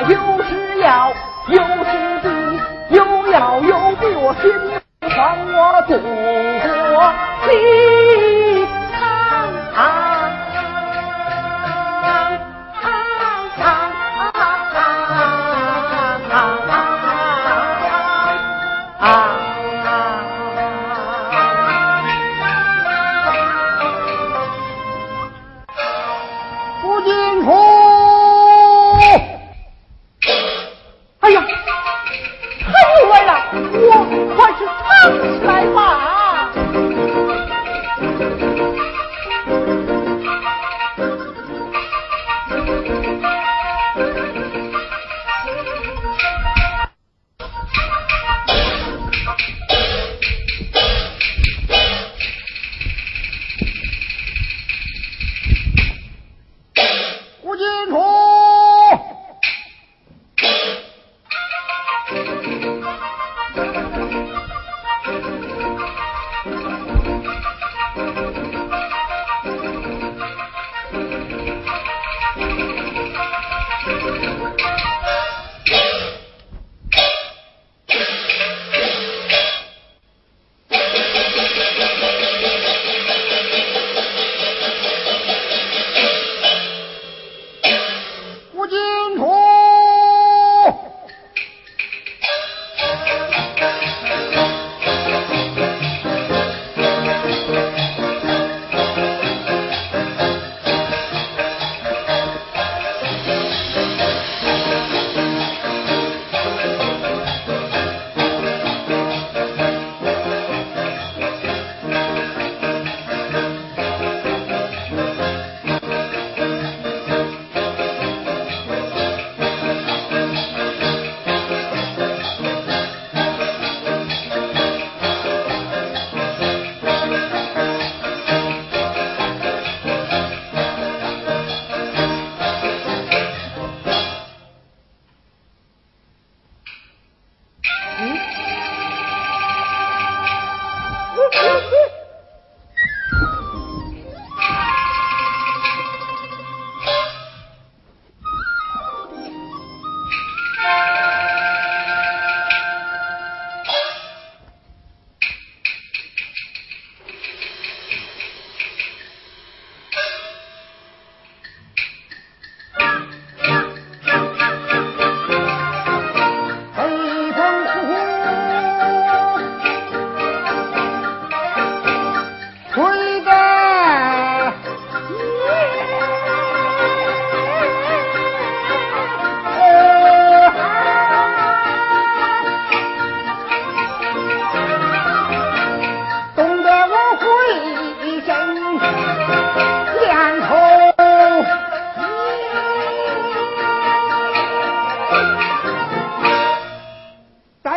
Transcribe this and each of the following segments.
又是妖又是地又妖又地我心房我祖国心。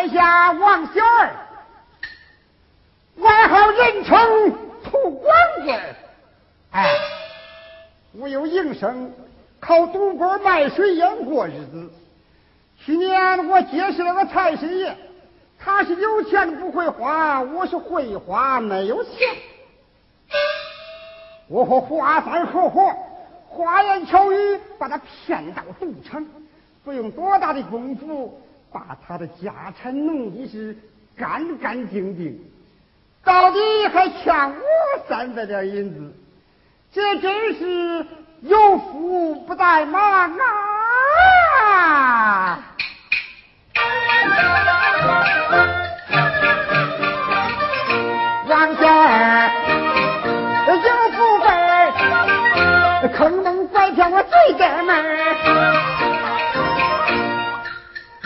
下王小儿，外号人称土光棍。哎，我有营生，靠赌博卖水烟过日子。去年我结识了个财神爷，他是有钱不会花，我是会花没有钱。我和华三合伙，花言巧语把他骗到赌场，不用多大的功夫，把他的家产弄得是干干净净，到底还欠我三百点银子，这真是有福不带忙啊！王小二有富贵，坑蒙拐骗我最得门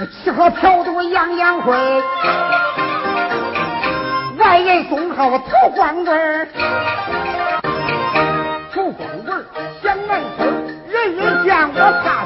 吃喝嫖赌样样会，外人送号土光棍儿，土光棍儿想难受，人人见我怕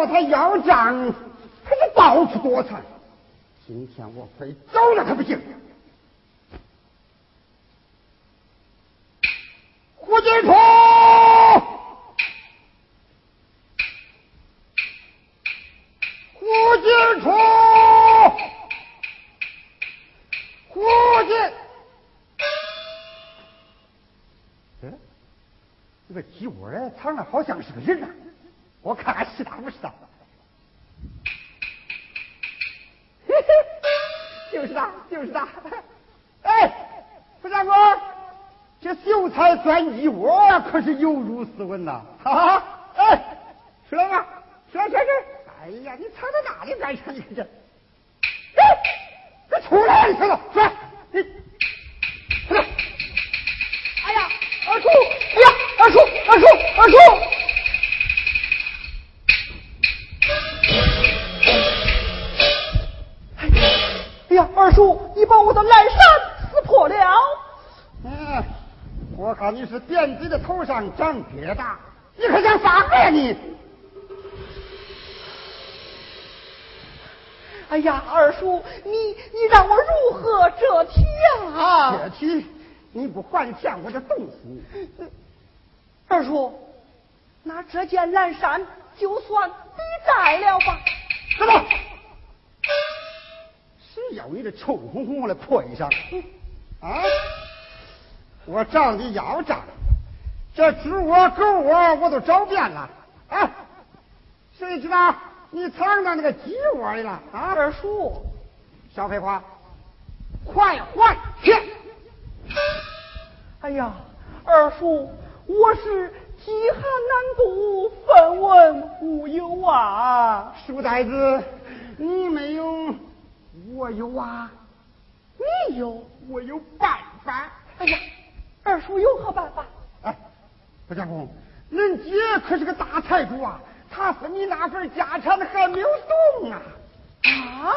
他找他要账，他就到处躲藏。今天我非找了他不行。胡金兔，胡金兔，胡金。哎，这个鸡窝藏的好像是个人啊！我看看是他不是他？嘿嘿，就是他，就是他。哎，不长官。这秀才钻鸡窝可是有辱斯文呐！哈哈，哎，出来吧，出来，出来！哎呀，你藏在哪里干啥？你这，哎，快出来！你看到，出来！你，出来！哎呀，二叔！哎呀，二叔，二叔，二叔！你是点嘴的头上长疙瘩，你可想发火呀你？哎呀，二叔，你你让我如何折体呀？折体？你不还钱，我就冻死你。二叔，那这件蓝衫就算抵债了吧？走走。谁要你这臭烘烘的破衣裳？啊？我找你要账，这猪窝狗窝我都找遍了，哎，谁知道你藏到那个鸡窝里了？啊，二叔，小废话，快还去！哎呀，二叔，我是饥寒难度，分文无有啊！书呆子，你没有，我有啊！你有，我有办法！哎呀！二叔有何办法？哎，不相公，恁姐可是个大财主啊，她分你那份家产还没有动啊！啊！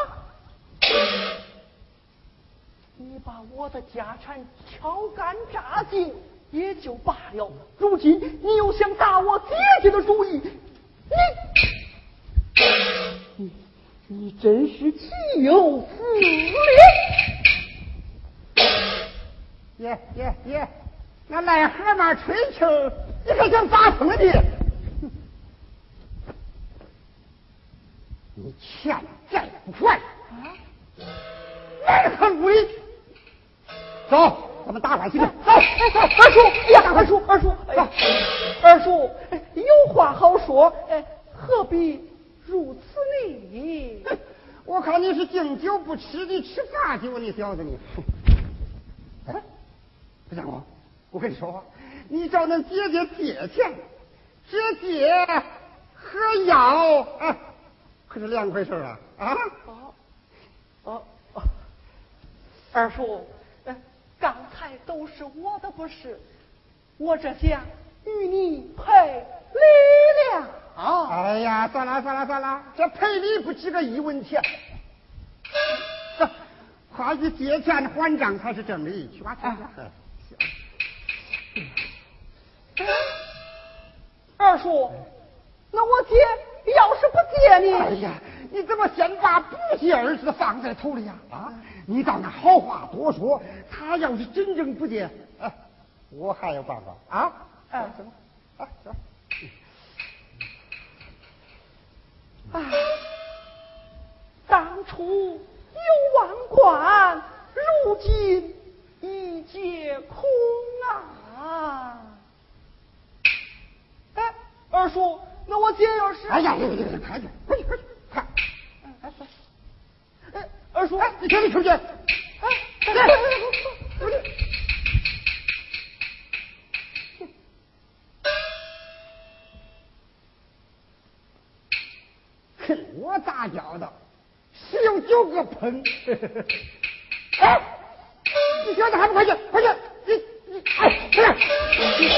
你把我的家产敲干榨尽也就罢了，如今你又想打我姐姐的主意，你你你真是岂有此理！耶耶耶！那癞蛤蟆吹气儿，你可想咋疯的？你欠债不还，来个无理！走，咱们打官司去。走，二叔，哎呀，二叔，二叔，哎呀，二叔，有话好说，哎，何必如此呢？我看你是敬酒不吃，你吃啥酒？你小子你！哎。不相公，我跟你说，你找恁姐姐借钱，姐姐和要啊，可是两回事啊！啊！哦哦哦，二叔，刚才都是我的不是，我这想与你赔礼了啊。哎呀，算了算了算了，这赔礼不值个一文钱。快去借钱还账才是正理，去吧去吧。二叔，那我姐，要是不接你，哎呀，你怎么先把“不接”二字放在头里呀？啊，你倒那好话多说。他要是真正不接，哎，我还有办法啊！哎，什么？啊，行。啊，当初有万贯，如今一皆空啊！哎，二叔，那我姐要是……哎呀，快去，快去，快去，快！哎，二叔，你赶紧出去！哎，来，出去！哼，我打交道？十有九个喷！哎，你小子还不快去，快去！你你哎，来！今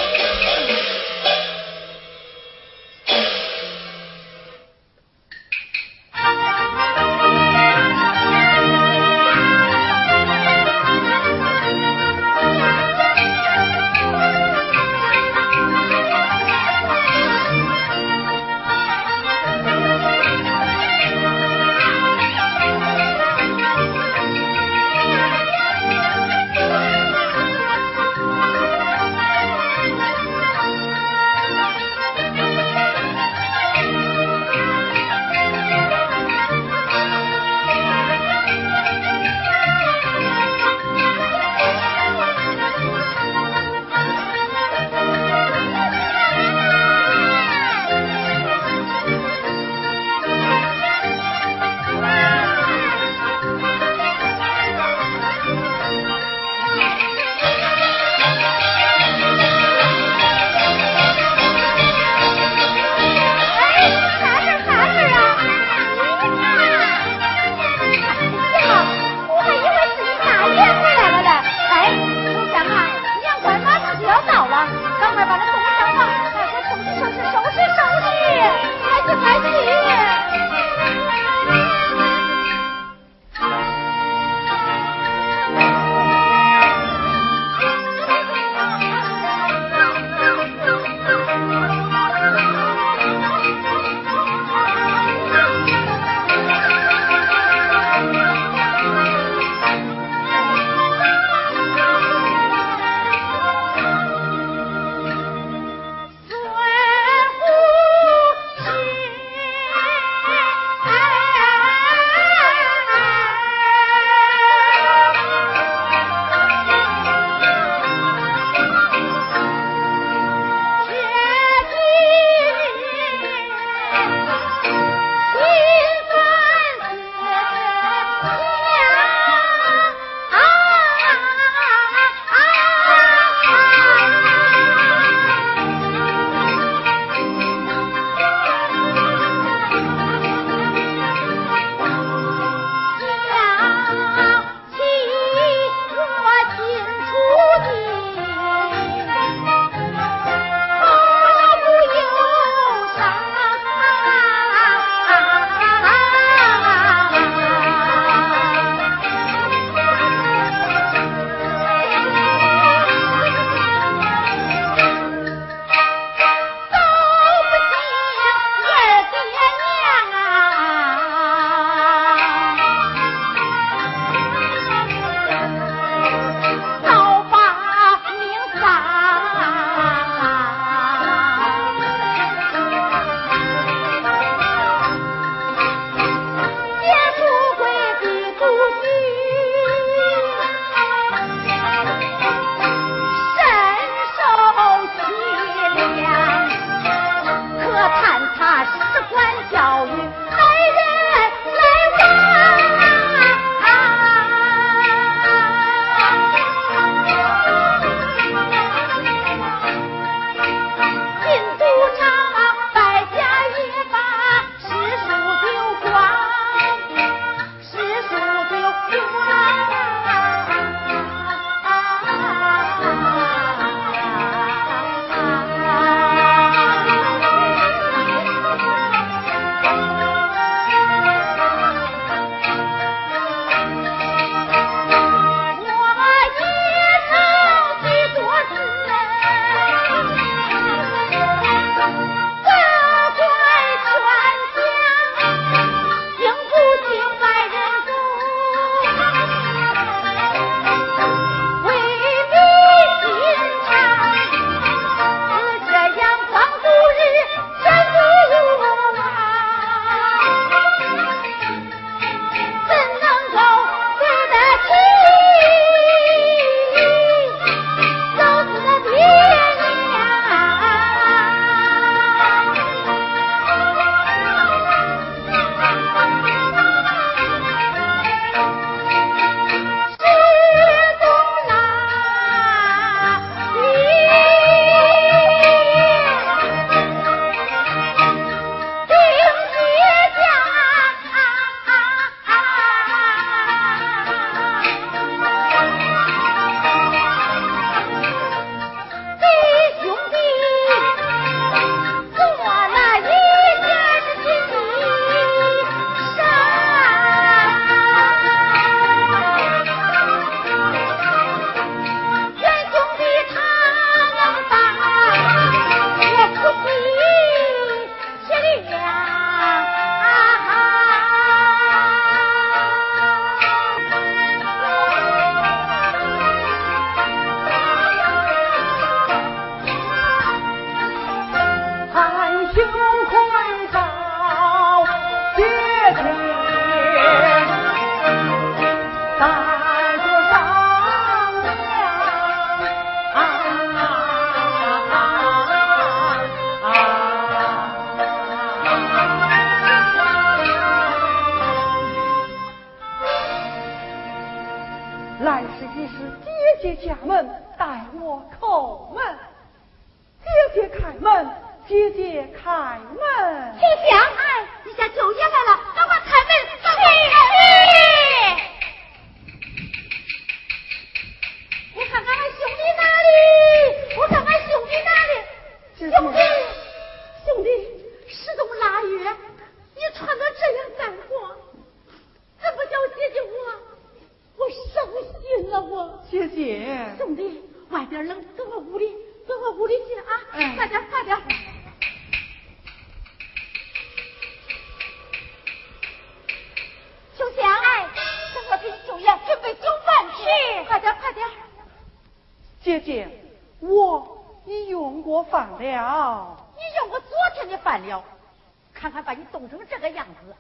弄成这个样子。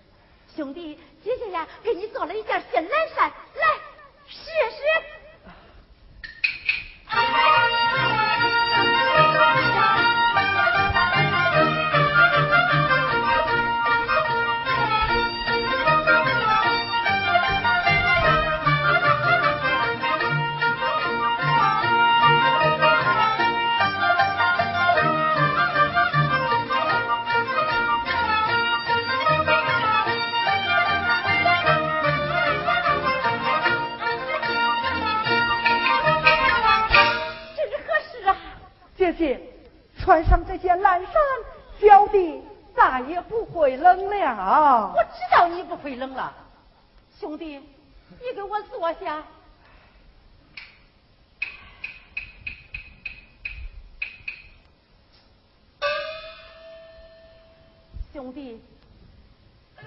兄弟姐姐呀给你做了一件新蓝衫来试试。冷了呀！我知道你不会冷了，兄弟，你给我坐下。兄弟，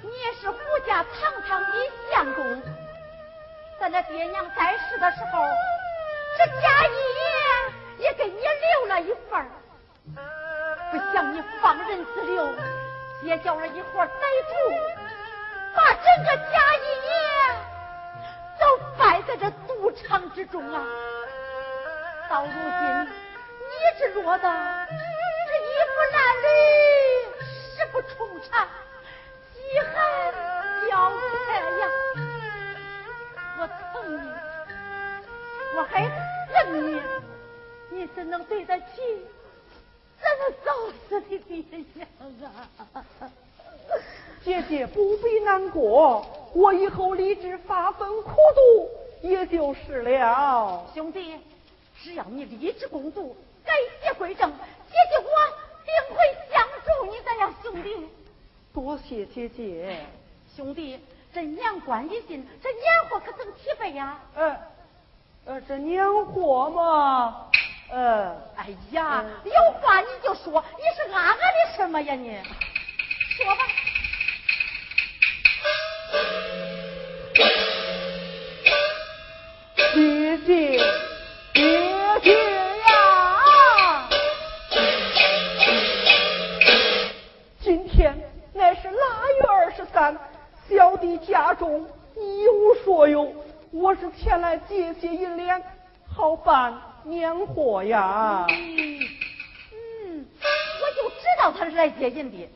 你也是胡家堂堂的相公，咱那爹娘在世的时候，这家业也给你留了一份，不想你放任自流。也叫了一伙逮住，把整个贾一爷都摆在这赌场之中啊！到如今，你只落得这衣不褴褛，食不充肠，饥寒交迫呀！我疼你，我还恨你，你怎能对得起？这是早死的爹娘啊姐姐不必难过我以后立志发奋苦读也就是了。兄弟只要你立志工作改邪归正姐姐我定会相助你的呀兄弟。多谢姐姐。兄弟这年关一近这年货可增七备呀？呃呃这年货嘛呃，哎呀，有话你就说，你是俺俺的什么呀？你。火呀！嗯，我就知道他是来借银的。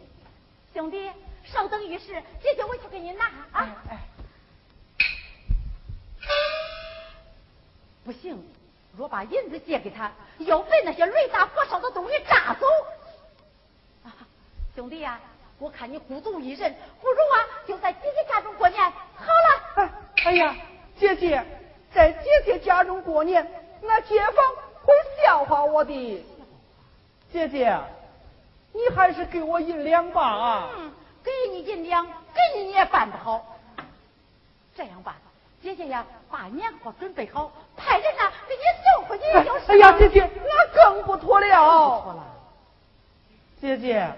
兄弟，稍等一时，姐姐我去给你拿啊！不行，若把银子借给他，要被那些雷打火烧的东西炸走。兄弟呀，我看你孤独一人，不如啊，就在姐姐家中过年。好了，哎呀，姐姐在姐姐家中过年，那街坊。会笑话我的。姐姐你还是给我银两吧啊。给你银两给你你也办不好。这样吧姐姐呀把年货准备好派人呢给你送回去就是哎呀姐姐那更不妥了。姐姐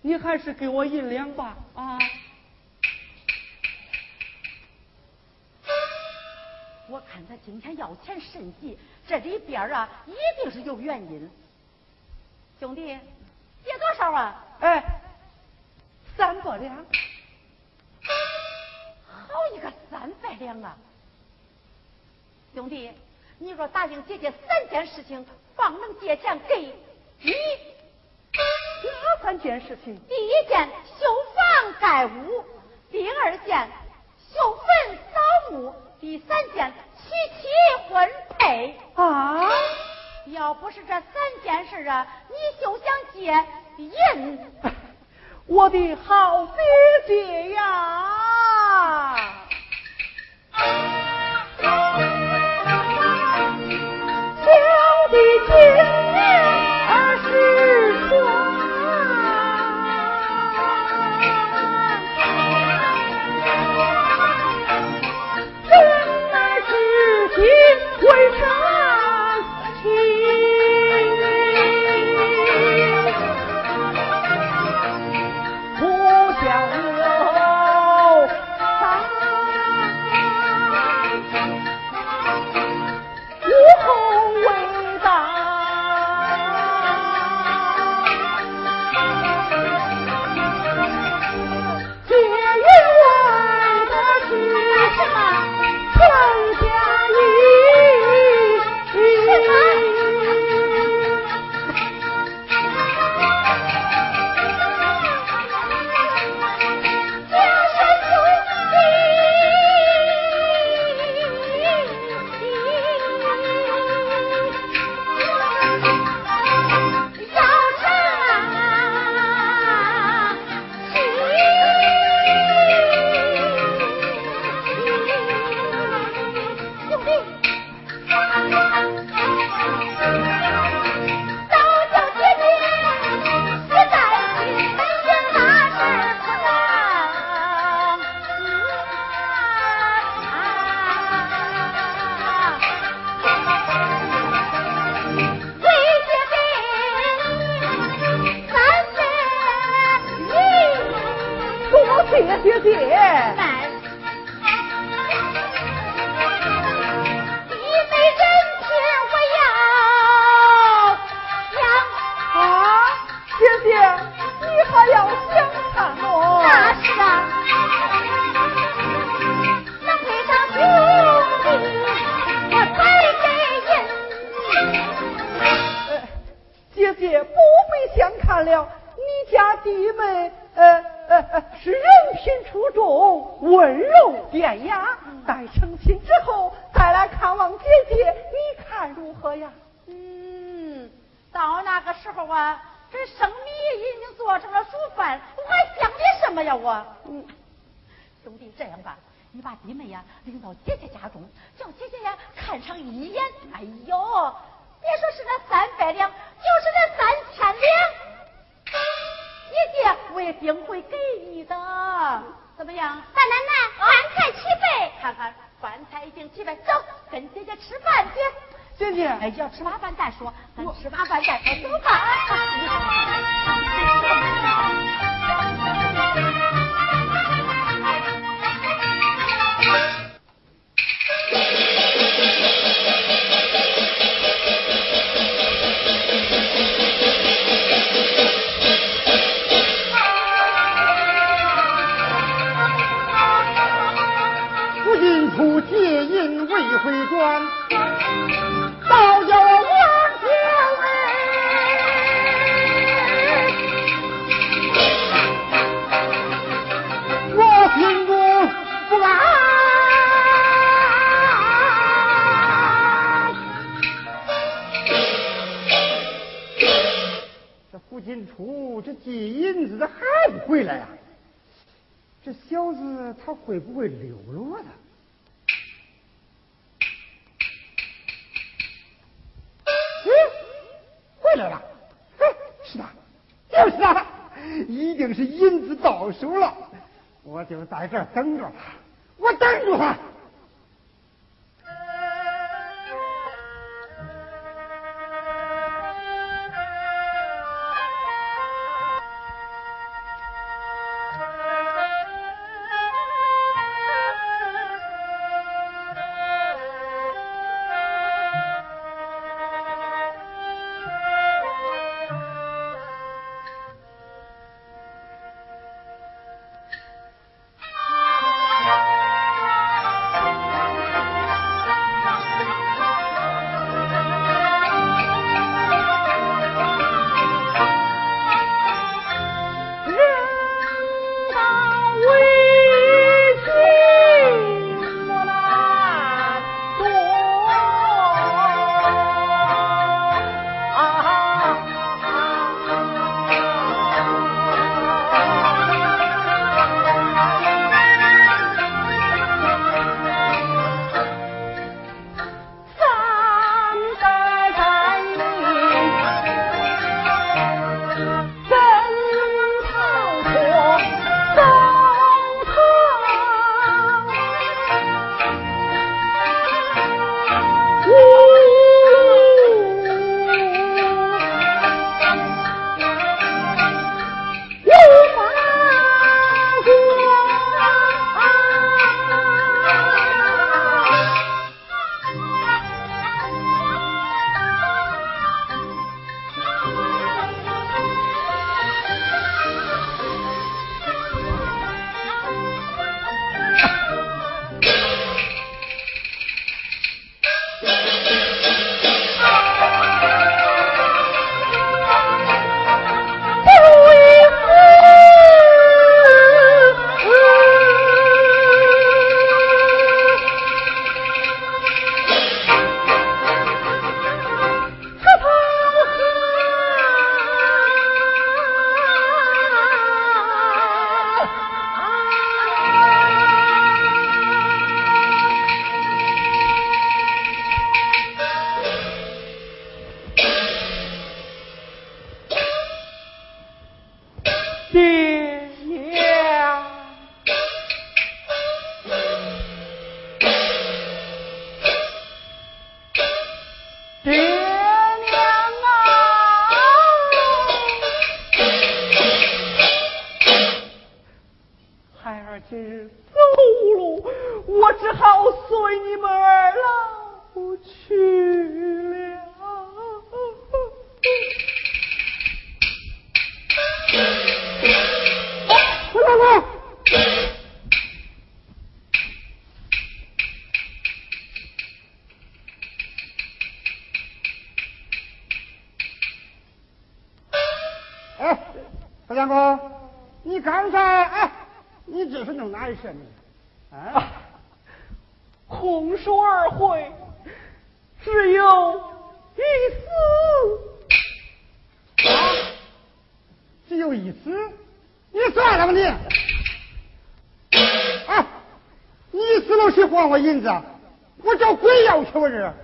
你还是给我银两吧啊。我看他今天要钱甚急这里边啊一定是有原因。兄弟借多少啊？哎三百两好一个三百两啊！兄弟你若答应姐姐三件事情方能借钱给你哪三件事情？第一件修房盖屋第二件修坟扫墓第三件娶妻婚配。啊？要不是这三件事啊你就想借印。我的好姐姐呀。走遍呀待成亲之后再来看望姐姐你看如何呀？嗯到那个时候啊这生米已经做成了熟饭我还想的什么呀我？嗯。兄弟这样吧你把弟妹呀领到姐姐家中叫姐姐呀看上一眼。哎呦别说是那三百两就是那三千两。姐姐我也定会给你的。怎么样？大奶奶饭菜齐备看看饭菜已经齐备走跟姐姐吃饭去。姐姐。哎要吃完饭再说。咱吃完饭再说。走吧都有怨天哎，我心中不安。这胡金楚这几银子咋还不回来呀？这小子他会不会溜了他？到手了，我就在这等着他，我等着他。是走路，我只好随你们银子？我找鬼要去我这。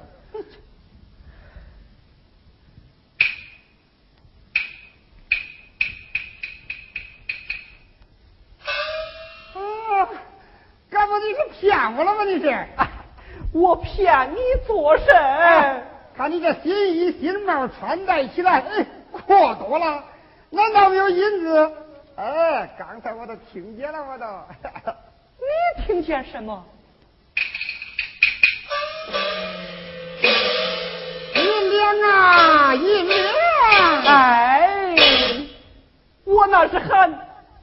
骗我了吗？你是？我骗你做甚？看你这新衣新帽穿戴起来，哎，阔多了。难道没有银子？哎，刚才我都听见了，我都。你听见什么？银两啊，银两！哎，我那是喊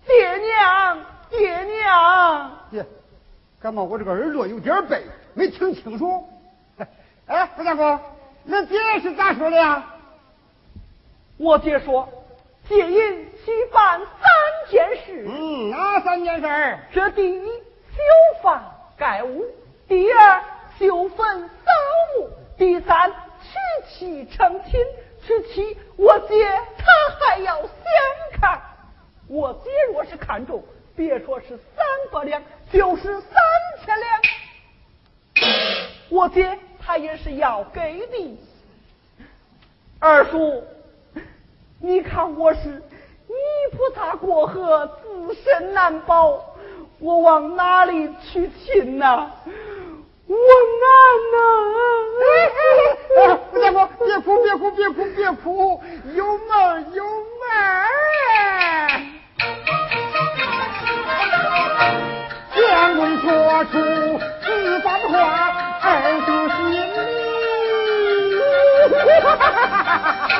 爹娘，爹娘。爹。感冒？我这个耳朵有点背，没听清楚。哎，胡大哥，那爹是咋说的呀？我爹说，借银需办三件事。嗯，哪三件事？这第一，修房盖屋；第二，修坟扫墓；第三，娶妻成亲。娶妻，我姐她还要相看。我姐若是看中。别说是三百两，就是三千两，我姐她也是要给的。二叔，你看我是泥菩萨过河，自身难保，我往哪里去亲呐？我难呐、哎！哎哎哎！别哭，别哭，别哭，别哭，别哭！有门，有门！天公作主，四方花，二度是你。哈哈哈哈哈！